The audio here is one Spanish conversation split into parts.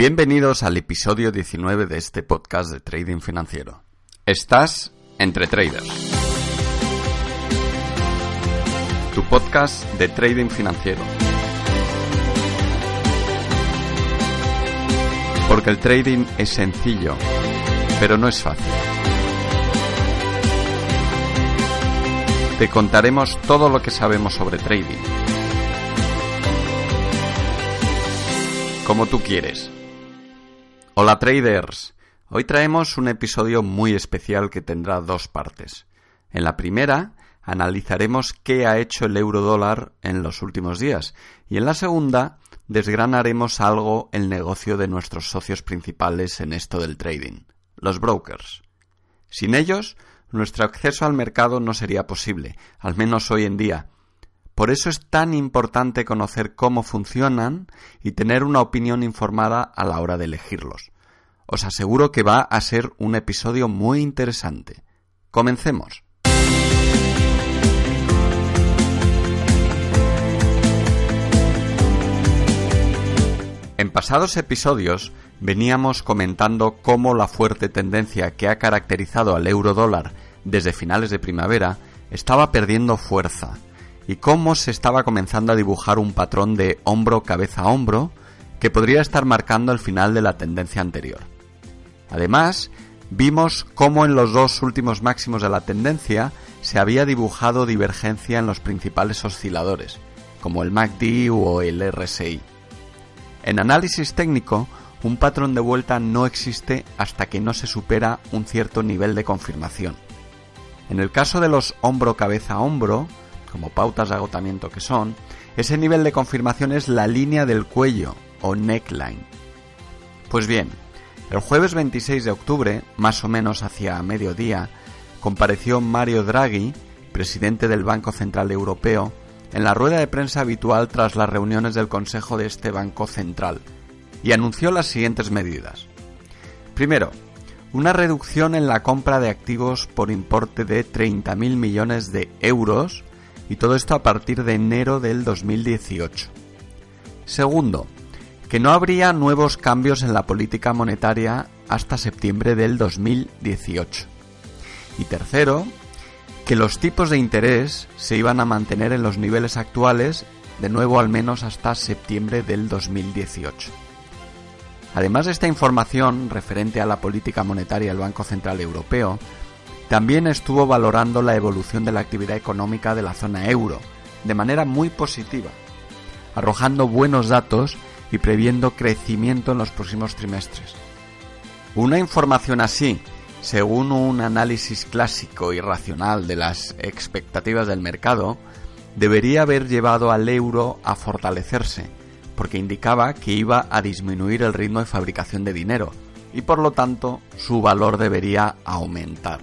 Bienvenidos al episodio 19 de este podcast de Trading Financiero. Estás entre traders. Tu podcast de Trading Financiero. Porque el trading es sencillo, pero no es fácil. Te contaremos todo lo que sabemos sobre trading. Como tú quieres. Hola traders. Hoy traemos un episodio muy especial que tendrá dos partes. En la primera analizaremos qué ha hecho el euro dólar en los últimos días y en la segunda desgranaremos algo el negocio de nuestros socios principales en esto del trading, los brokers. Sin ellos, nuestro acceso al mercado no sería posible, al menos hoy en día. Por eso es tan importante conocer cómo funcionan y tener una opinión informada a la hora de elegirlos. Os aseguro que va a ser un episodio muy interesante. Comencemos. En pasados episodios veníamos comentando cómo la fuerte tendencia que ha caracterizado al euro dólar desde finales de primavera estaba perdiendo fuerza y cómo se estaba comenzando a dibujar un patrón de hombro cabeza a hombro que podría estar marcando el final de la tendencia anterior. Además, vimos cómo en los dos últimos máximos de la tendencia se había dibujado divergencia en los principales osciladores, como el MACD o el RSI. En análisis técnico, un patrón de vuelta no existe hasta que no se supera un cierto nivel de confirmación. En el caso de los hombro cabeza a hombro, como pautas de agotamiento que son, ese nivel de confirmación es la línea del cuello o neckline. Pues bien, el jueves 26 de octubre, más o menos hacia mediodía, compareció Mario Draghi, presidente del Banco Central Europeo, en la rueda de prensa habitual tras las reuniones del Consejo de este Banco Central, y anunció las siguientes medidas. Primero, una reducción en la compra de activos por importe de 30.000 millones de euros, y todo esto a partir de enero del 2018. Segundo, que no habría nuevos cambios en la política monetaria hasta septiembre del 2018. Y tercero, que los tipos de interés se iban a mantener en los niveles actuales de nuevo al menos hasta septiembre del 2018. Además de esta información referente a la política monetaria del Banco Central Europeo, también estuvo valorando la evolución de la actividad económica de la zona euro de manera muy positiva, arrojando buenos datos y previendo crecimiento en los próximos trimestres. Una información así según un análisis clásico y racional de las expectativas del mercado, debería haber llevado al euro a fortalecerse, porque indicaba que iba a disminuir el ritmo de fabricación de dinero y por lo tanto su valor debería aumentar.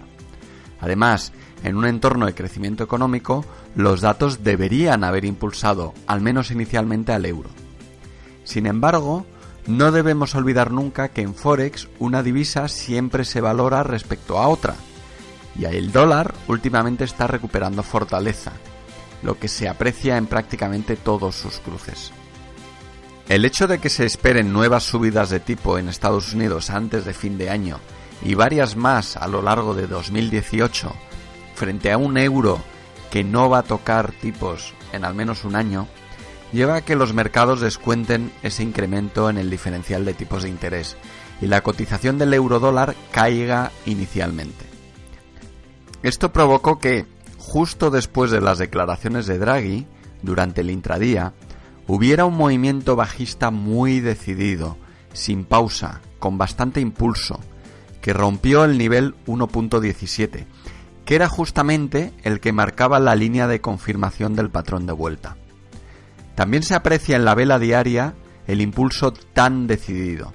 Además, en un entorno de crecimiento económico, los datos deberían haber impulsado, al menos inicialmente, al euro. Sin embargo, no debemos olvidar nunca que en Forex una divisa siempre se valora respecto a otra, y el dólar últimamente está recuperando fortaleza, lo que se aprecia en prácticamente todos sus cruces. El hecho de que se esperen nuevas subidas de tipo en Estados Unidos antes de fin de año y varias más a lo largo de 2018 frente a un euro que no va a tocar tipos en al menos un año, lleva a que los mercados descuenten ese incremento en el diferencial de tipos de interés y la cotización del euro dólar caiga inicialmente. Esto provocó que, justo después de las declaraciones de Draghi, durante el intradía, hubiera un movimiento bajista muy decidido, sin pausa, con bastante impulso, que rompió el nivel 1.17, que era justamente el que marcaba la línea de confirmación del patrón de vuelta. También se aprecia en la vela diaria el impulso tan decidido.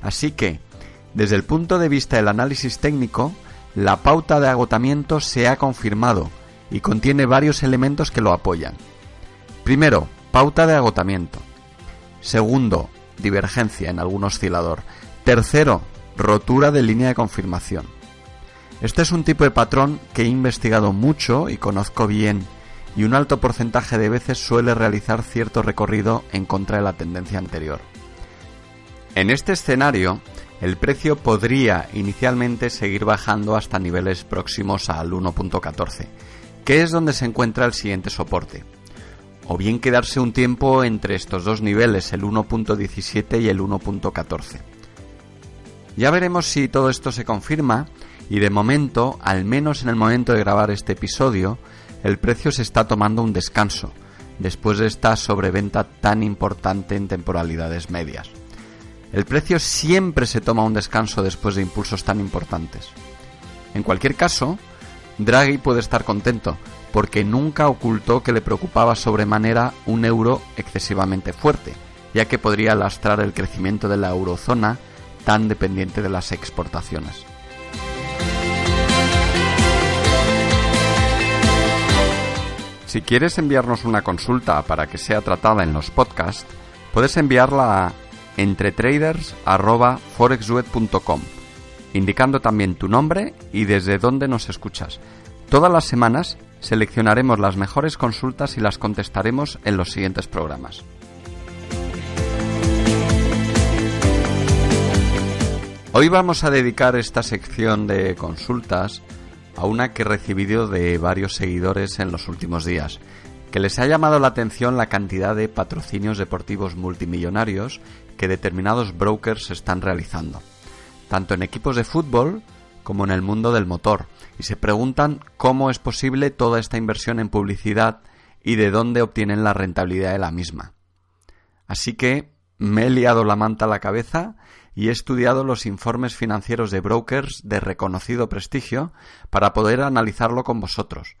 Así que, desde el punto de vista del análisis técnico, la pauta de agotamiento se ha confirmado y contiene varios elementos que lo apoyan. Primero, pauta de agotamiento. Segundo, divergencia en algún oscilador. Tercero, rotura de línea de confirmación. Este es un tipo de patrón que he investigado mucho y conozco bien, y un alto porcentaje de veces suele realizar cierto recorrido en contra de la tendencia anterior. En este escenario, el precio podría inicialmente seguir bajando hasta niveles próximos al 1.14, que es donde se encuentra el siguiente soporte. O bien quedarse un tiempo entre estos dos niveles, el 1.17 y el 1.14. Ya veremos si todo esto se confirma y de momento, al menos en el momento de grabar este episodio, el precio se está tomando un descanso, después de esta sobreventa tan importante en temporalidades medias. El precio siempre se toma un descanso después de impulsos tan importantes. En cualquier caso, Draghi puede estar contento, porque nunca ocultó que le preocupaba sobremanera un euro excesivamente fuerte, ya que podría lastrar el crecimiento de la eurozona tan dependiente de las exportaciones. Si quieres enviarnos una consulta para que sea tratada en los podcasts, puedes enviarla a entretraders.forexweb.com, indicando también tu nombre y desde dónde nos escuchas. Todas las semanas seleccionaremos las mejores consultas y las contestaremos en los siguientes programas. Hoy vamos a dedicar esta sección de consultas a una que he recibido de varios seguidores en los últimos días que les ha llamado la atención la cantidad de patrocinios deportivos multimillonarios que determinados brokers están realizando, tanto en equipos de fútbol como en el mundo del motor, y se preguntan cómo es posible toda esta inversión en publicidad y de dónde obtienen la rentabilidad de la misma. Así que me he liado la manta a la cabeza y he estudiado los informes financieros de brokers de reconocido prestigio para poder analizarlo con vosotros,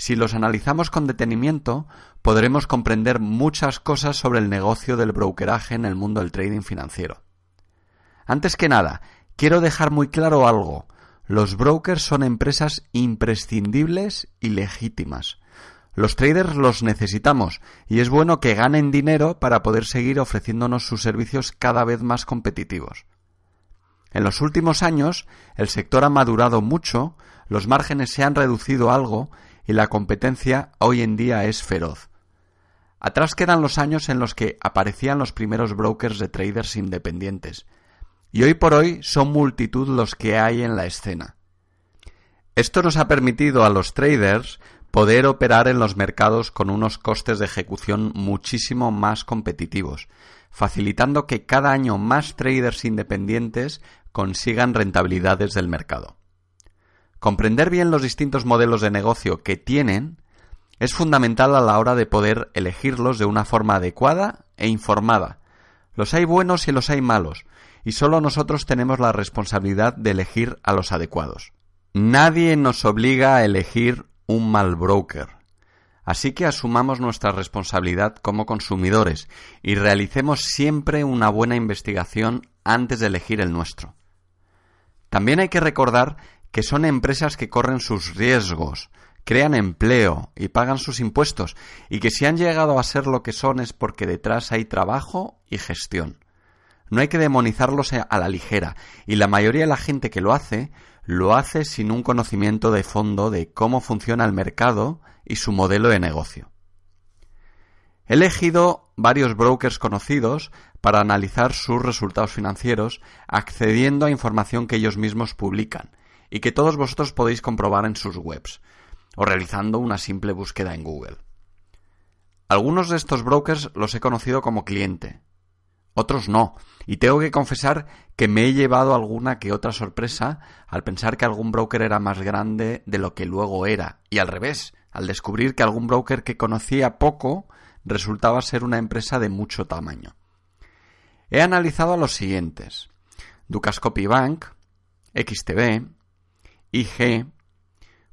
si los analizamos con detenimiento, podremos comprender muchas cosas sobre el negocio del brokeraje en el mundo del trading financiero. Antes que nada, quiero dejar muy claro algo. Los brokers son empresas imprescindibles y legítimas. Los traders los necesitamos y es bueno que ganen dinero para poder seguir ofreciéndonos sus servicios cada vez más competitivos. En los últimos años, el sector ha madurado mucho, los márgenes se han reducido algo y la competencia hoy en día es feroz. Atrás quedan los años en los que aparecían los primeros brokers de traders independientes, y hoy por hoy son multitud los que hay en la escena. Esto nos ha permitido a los traders poder operar en los mercados con unos costes de ejecución muchísimo más competitivos, facilitando que cada año más traders independientes consigan rentabilidades del mercado. Comprender bien los distintos modelos de negocio que tienen es fundamental a la hora de poder elegirlos de una forma adecuada e informada. Los hay buenos y los hay malos, y solo nosotros tenemos la responsabilidad de elegir a los adecuados. Nadie nos obliga a elegir un mal broker. Así que asumamos nuestra responsabilidad como consumidores y realicemos siempre una buena investigación antes de elegir el nuestro. También hay que recordar que son empresas que corren sus riesgos, crean empleo y pagan sus impuestos, y que si han llegado a ser lo que son es porque detrás hay trabajo y gestión. No hay que demonizarlos a la ligera, y la mayoría de la gente que lo hace, lo hace sin un conocimiento de fondo de cómo funciona el mercado y su modelo de negocio. He elegido varios brokers conocidos para analizar sus resultados financieros accediendo a información que ellos mismos publican, y que todos vosotros podéis comprobar en sus webs o realizando una simple búsqueda en Google. Algunos de estos brokers los he conocido como cliente, otros no, y tengo que confesar que me he llevado alguna que otra sorpresa al pensar que algún broker era más grande de lo que luego era, y al revés, al descubrir que algún broker que conocía poco resultaba ser una empresa de mucho tamaño. He analizado a los siguientes: Ducascopy Bank, XTB, IG,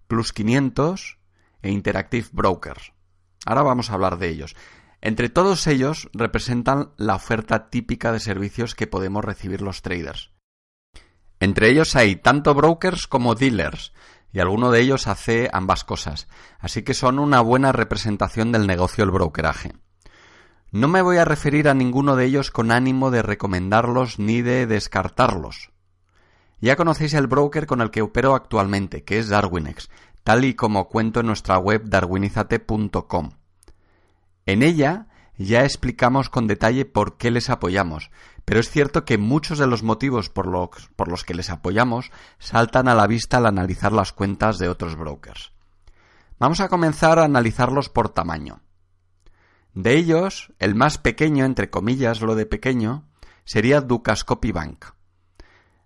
Plus 500 e Interactive Brokers. Ahora vamos a hablar de ellos. Entre todos ellos representan la oferta típica de servicios que podemos recibir los traders. Entre ellos hay tanto brokers como dealers, y alguno de ellos hace ambas cosas, así que son una buena representación del negocio el brokeraje. No me voy a referir a ninguno de ellos con ánimo de recomendarlos ni de descartarlos. Ya conocéis el broker con el que opero actualmente, que es Darwinex, tal y como cuento en nuestra web darwinizate.com. En ella ya explicamos con detalle por qué les apoyamos, pero es cierto que muchos de los motivos por los, que les apoyamos saltan a la vista al analizar las cuentas de otros brokers. Vamos a comenzar a analizarlos por tamaño. De ellos, el más pequeño, entre comillas lo de pequeño, sería Dukascopy Bank.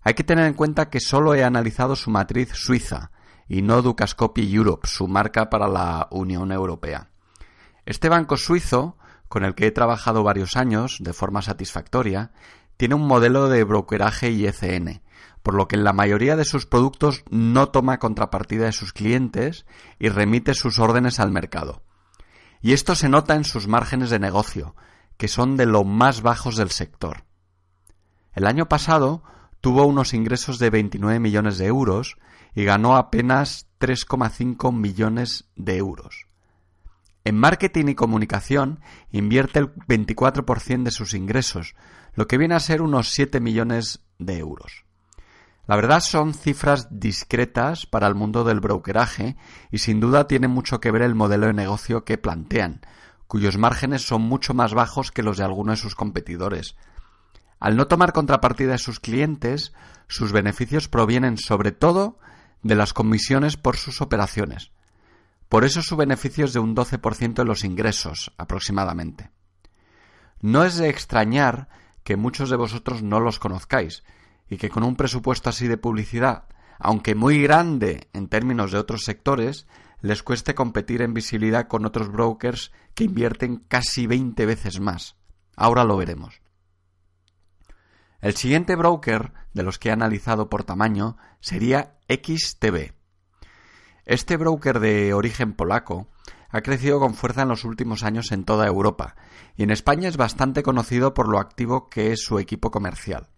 Hay que tener en cuenta que solo he analizado su matriz suiza y no Dukascopy Europe, su marca para la Unión Europea. Este banco suizo, con el que he trabajado varios años de forma satisfactoria, tiene un modelo de brokeraje IECN, por lo que en la mayoría de sus productos no toma contrapartida de sus clientes y remite sus órdenes al mercado. Y esto se nota en sus márgenes de negocio, que son de lo más bajos del sector. El año pasado tuvo unos ingresos de 29 millones de euros y ganó apenas 3,5 millones de euros. En marketing y comunicación invierte el 24% de sus ingresos, lo que viene a ser unos 7 millones de euros. La verdad son cifras discretas para el mundo del brokeraje y sin duda tiene mucho que ver el modelo de negocio que plantean, cuyos márgenes son mucho más bajos que los de algunos de sus competidores, al no tomar contrapartida de sus clientes, sus beneficios provienen sobre todo de las comisiones por sus operaciones. Por eso su beneficio es de un 12% de los ingresos, aproximadamente. No es de extrañar que muchos de vosotros no los conozcáis y que con un presupuesto así de publicidad, aunque muy grande en términos de otros sectores, les cueste competir en visibilidad con otros brokers que invierten casi 20 veces más. Ahora lo veremos. El siguiente broker de los que he analizado por tamaño sería XTB. Este broker de origen polaco ha crecido con fuerza en los últimos años en toda Europa y en España es bastante conocido por lo activo que es su equipo comercial.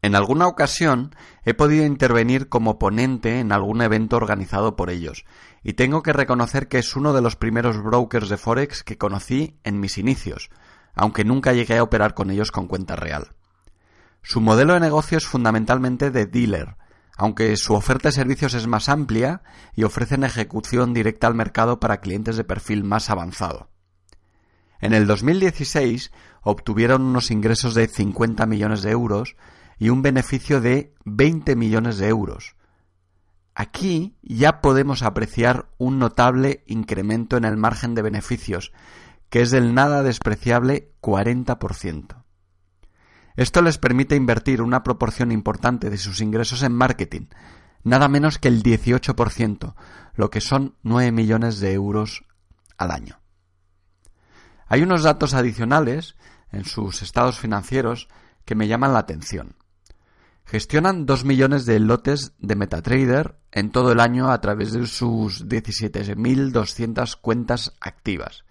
En alguna ocasión he podido intervenir como ponente en algún evento organizado por ellos, y tengo que reconocer que es uno de los primeros brokers de Forex que conocí en mis inicios, aunque nunca llegué a operar con ellos con cuenta real. Su modelo de negocio es fundamentalmente de dealer, aunque su oferta de servicios es más amplia y ofrecen ejecución directa al mercado para clientes de perfil más avanzado. En el 2016 obtuvieron unos ingresos de 50 millones de euros y un beneficio de 20 millones de euros. Aquí ya podemos apreciar un notable incremento en el margen de beneficios, que es del nada despreciable 40%. Esto les permite invertir una proporción importante de sus ingresos en marketing, nada menos que el 18%, lo que son 9 millones de euros al año. Hay unos datos adicionales en sus estados financieros que me llaman la atención. Gestionan 2 millones de lotes de MetaTrader en todo el año a través de sus 17.200 cuentas activas,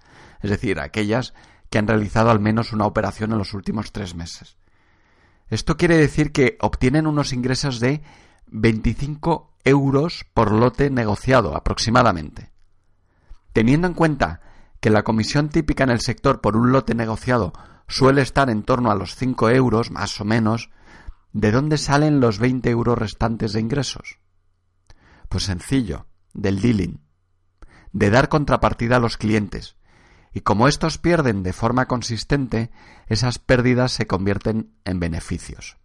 es decir, aquellas que han realizado al menos una operación en los últimos tres meses. Esto quiere decir que obtienen unos ingresos de 25 euros por lote negociado aproximadamente. Teniendo en cuenta que la comisión típica en el sector por un lote negociado suele estar en torno a los 5 euros, más o menos, ¿de dónde salen los 20 euros restantes de ingresos? Pues sencillo, del dealing, de dar contrapartida a los clientes, y como estos pierden de forma consistente, esas pérdidas se convierten en beneficios.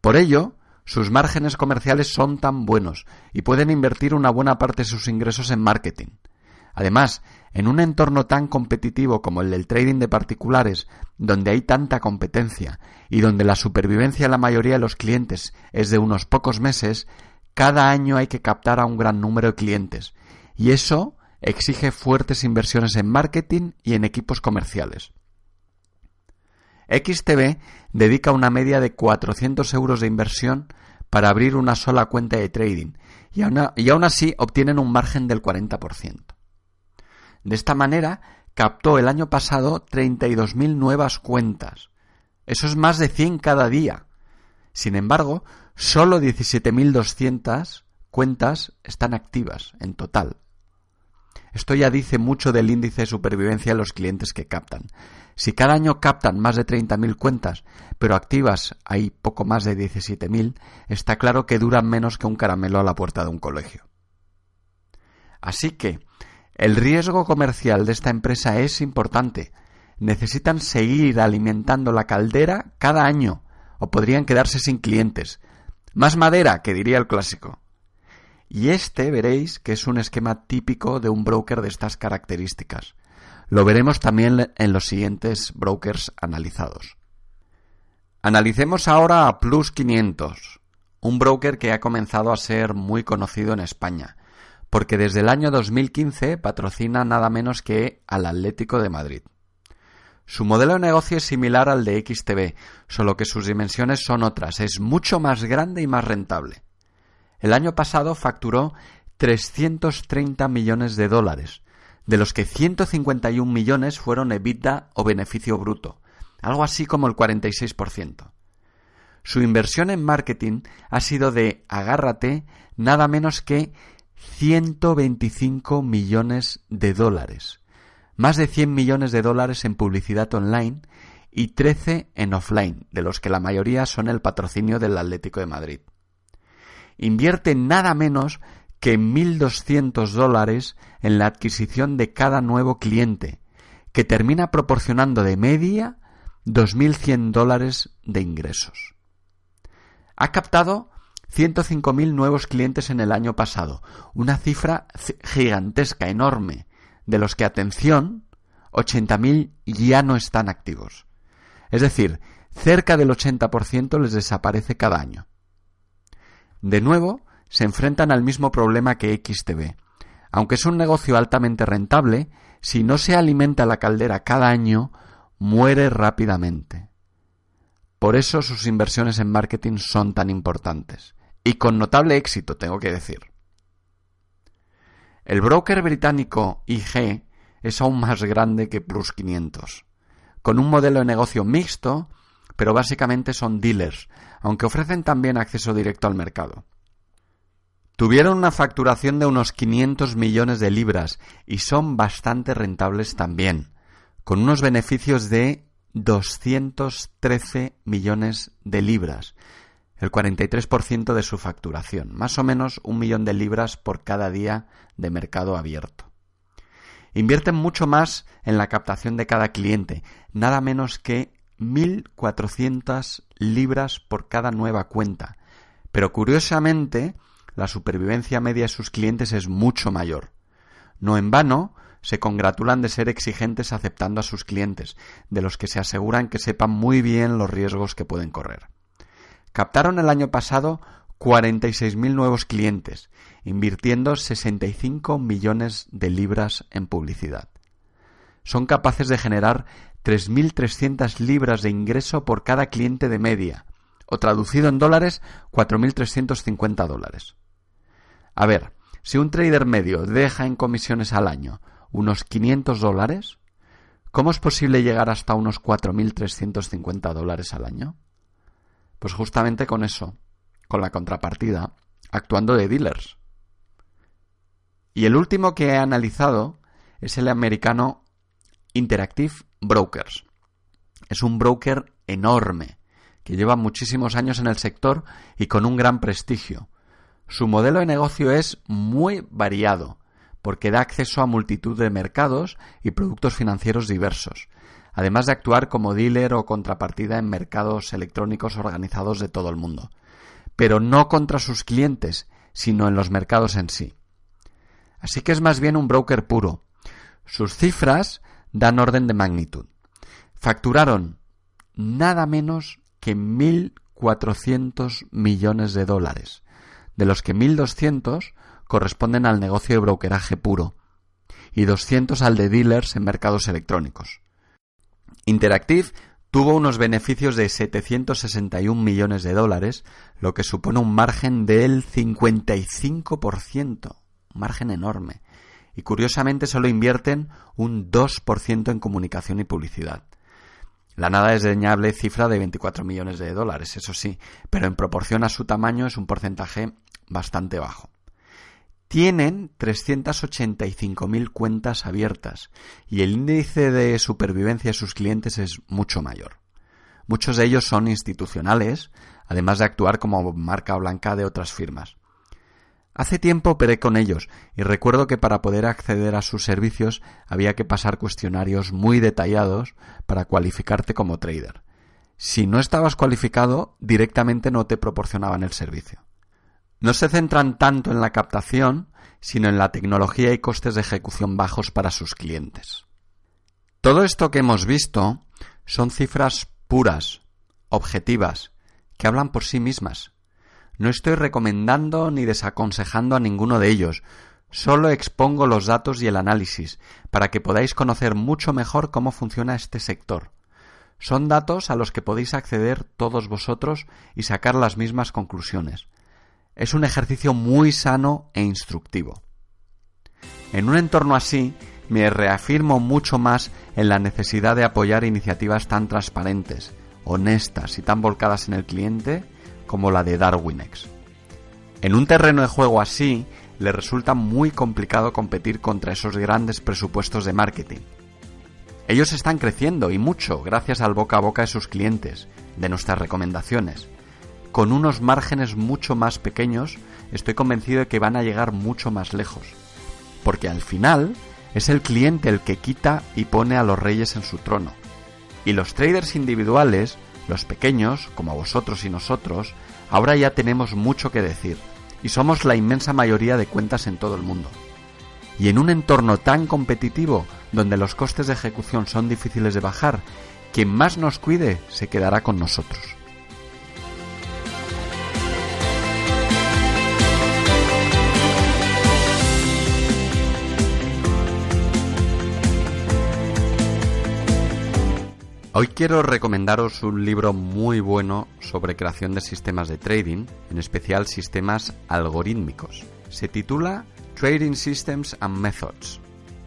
Por ello, sus márgenes comerciales son tan buenos y pueden invertir una buena parte de sus ingresos en marketing. Además, en un entorno tan competitivo como el del trading de particulares, donde hay tanta competencia y donde la supervivencia de la mayoría de los clientes es de unos pocos meses, cada año hay que captar a un gran número de clientes. Y eso exige fuertes inversiones en marketing y en equipos comerciales. XTB dedica una media de 400 euros de inversión para abrir una sola cuenta de trading y aún, así obtienen un margen del 40%. De esta manera, captó el año pasado 32.000 nuevas cuentas. Eso es más de 100 cada día. Sin embargo, solo 17.200 cuentas están activas en total. Esto ya dice mucho del índice de supervivencia de los clientes que captan. Si cada año captan más de 30.000 cuentas, pero activas hay poco más de 17.000, está claro que duran menos que un caramelo a la puerta de un colegio. Así que, el riesgo comercial de esta empresa es importante. Necesitan seguir alimentando la caldera cada año, o podrían quedarse sin clientes. Más madera, que diría el clásico. Y este veréis que es un esquema típico de un broker de estas características. Lo veremos también en los siguientes brokers analizados. Analicemos ahora a Plus 500, un broker que ha comenzado a ser muy conocido en España, porque desde el año 2015 patrocina nada menos que al Atlético de Madrid. Su modelo de negocio es similar al de XTB, solo que sus dimensiones son otras, es mucho más grande y más rentable. El año pasado facturó 330 millones de dólares, de los que 151 millones fueron EBITDA o beneficio bruto, algo así como el 46%. Su inversión en marketing ha sido de, agárrate, nada menos que 125 millones de dólares, más de 100 millones de dólares en publicidad online y 13 en offline, de los que la mayoría son el patrocinio del Atlético de Madrid. Invierte nada menos que 1.200 dólares en la adquisición de cada nuevo cliente, que termina proporcionando de media 2.100 dólares de ingresos. Ha captado 105.000 nuevos clientes en el año pasado, una cifra gigantesca, enorme, de los que, atención, 80.000 ya no están activos. Es decir, cerca del 80% les desaparece cada año. De nuevo, se enfrentan al mismo problema que XTB. Aunque es un negocio altamente rentable, si no se alimenta la caldera cada año, muere rápidamente. Por eso sus inversiones en marketing son tan importantes. Y con notable éxito, tengo que decir. El broker británico IG es aún más grande que Plus 500, con un modelo de negocio mixto, pero básicamente son dealers, aunque ofrecen también acceso directo al mercado. Tuvieron una facturación de unos 500 millones de libras y son bastante rentables también, con unos beneficios de 213 millones de libras, el 43% de su facturación, más o menos un millón de libras por cada día de mercado abierto. Invierten mucho más en la captación de cada cliente, nada menos que 1.400 libras por cada nueva cuenta. Pero curiosamente, la supervivencia media de sus clientes es mucho mayor. No en vano, se congratulan de ser exigentes aceptando a sus clientes, de los que se aseguran que sepan muy bien los riesgos que pueden correr. Captaron el año pasado 46.000 nuevos clientes, invirtiendo 65 millones de libras en publicidad. Son capaces de generar 3.300 libras de ingreso por cada cliente de media, o traducido en dólares, 4.350 dólares. A ver, si un trader medio deja en comisiones al año unos 500 dólares, ¿cómo es posible llegar hasta unos 4.350 dólares al año? Pues justamente con eso, con la contrapartida, actuando de dealers. Y el último que he analizado es el americano Interactive Brokers. Es un broker enorme, que lleva muchísimos años en el sector y con un gran prestigio. Su modelo de negocio es muy variado, porque da acceso a multitud de mercados y productos financieros diversos, además de actuar como dealer o contrapartida en mercados electrónicos organizados de todo el mundo, pero no contra sus clientes, sino en los mercados en sí. Así que es más bien un broker puro. Sus cifras dan orden de magnitud. Facturaron nada menos que 1.400 millones de dólares, de los que 1.200 corresponden al negocio de brokeraje puro y 200 al de dealers en mercados electrónicos. Interactive tuvo unos beneficios de 761 millones de dólares, lo que supone un margen del 55%, un margen enorme, y curiosamente solo invierten un 2% en comunicación y publicidad. La nada desdeñable cifra de 24 millones de dólares, eso sí, pero en proporción a su tamaño es un porcentaje bastante bajo. Tienen 385.000 cuentas abiertas y el índice de supervivencia de sus clientes es mucho mayor. Muchos de ellos son institucionales, además de actuar como marca blanca de otras firmas. Hace tiempo operé con ellos y recuerdo que para poder acceder a sus servicios había que pasar cuestionarios muy detallados para cualificarte como trader. Si no estabas cualificado, directamente no te proporcionaban el servicio. No se centran tanto en la captación, sino en la tecnología y costes de ejecución bajos para sus clientes. Todo esto que hemos visto son cifras puras, objetivas, que hablan por sí mismas. No estoy recomendando ni desaconsejando a ninguno de ellos, solo expongo los datos y el análisis para que podáis conocer mucho mejor cómo funciona este sector. Son datos a los que podéis acceder todos vosotros y sacar las mismas conclusiones. Es un ejercicio muy sano e instructivo. En un entorno así, me reafirmo mucho más en la necesidad de apoyar iniciativas tan transparentes, honestas y tan volcadas en el cliente como la de Darwinex. En un terreno de juego así, le resulta muy complicado competir contra esos grandes presupuestos de marketing. Ellos están creciendo y mucho gracias al boca a boca de sus clientes, de nuestras recomendaciones. Con unos márgenes mucho más pequeños, estoy convencido de que van a llegar mucho más lejos. Porque al final es el cliente el que quita y pone a los reyes en su trono. Y los traders individuales, los pequeños, como vosotros y nosotros, ahora ya tenemos mucho que decir, y somos la inmensa mayoría de cuentas en todo el mundo. Y en un entorno tan competitivo, donde los costes de ejecución son difíciles de bajar, quien más nos cuide se quedará con nosotros. Hoy quiero recomendaros un libro muy bueno sobre creación de sistemas de trading, en especial sistemas algorítmicos. Se titula Trading Systems and Methods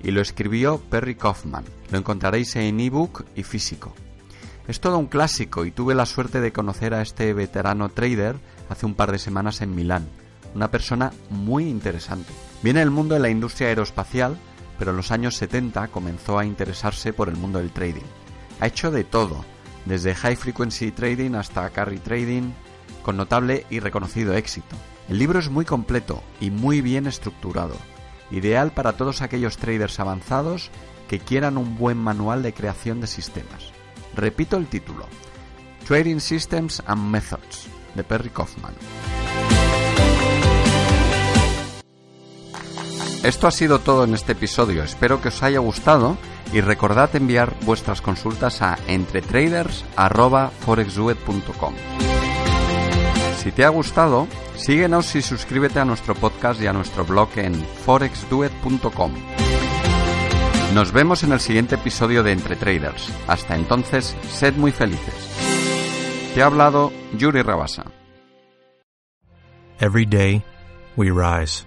y lo escribió Perry Kaufman. Lo encontraréis en ebook y físico. Es todo un clásico y tuve la suerte de conocer a este veterano trader hace un par de semanas en Milán. Una persona muy interesante. Viene del mundo de la industria aeroespacial, pero en los años 70 comenzó a interesarse por el mundo del trading ha hecho de todo, desde high frequency trading hasta carry trading, con notable y reconocido éxito. El libro es muy completo y muy bien estructurado, ideal para todos aquellos traders avanzados que quieran un buen manual de creación de sistemas. Repito el título, Trading Systems and Methods, de Perry Kaufman. Esto ha sido todo en este episodio, espero que os haya gustado y recordad enviar vuestras consultas a entretraders.forexduet.com. Si te ha gustado, síguenos y suscríbete a nuestro podcast y a nuestro blog en forexduet.com. Nos vemos en el siguiente episodio de Entre Traders. Hasta entonces, sed muy felices. Te ha hablado Yuri Rabasa. Every day, we rise,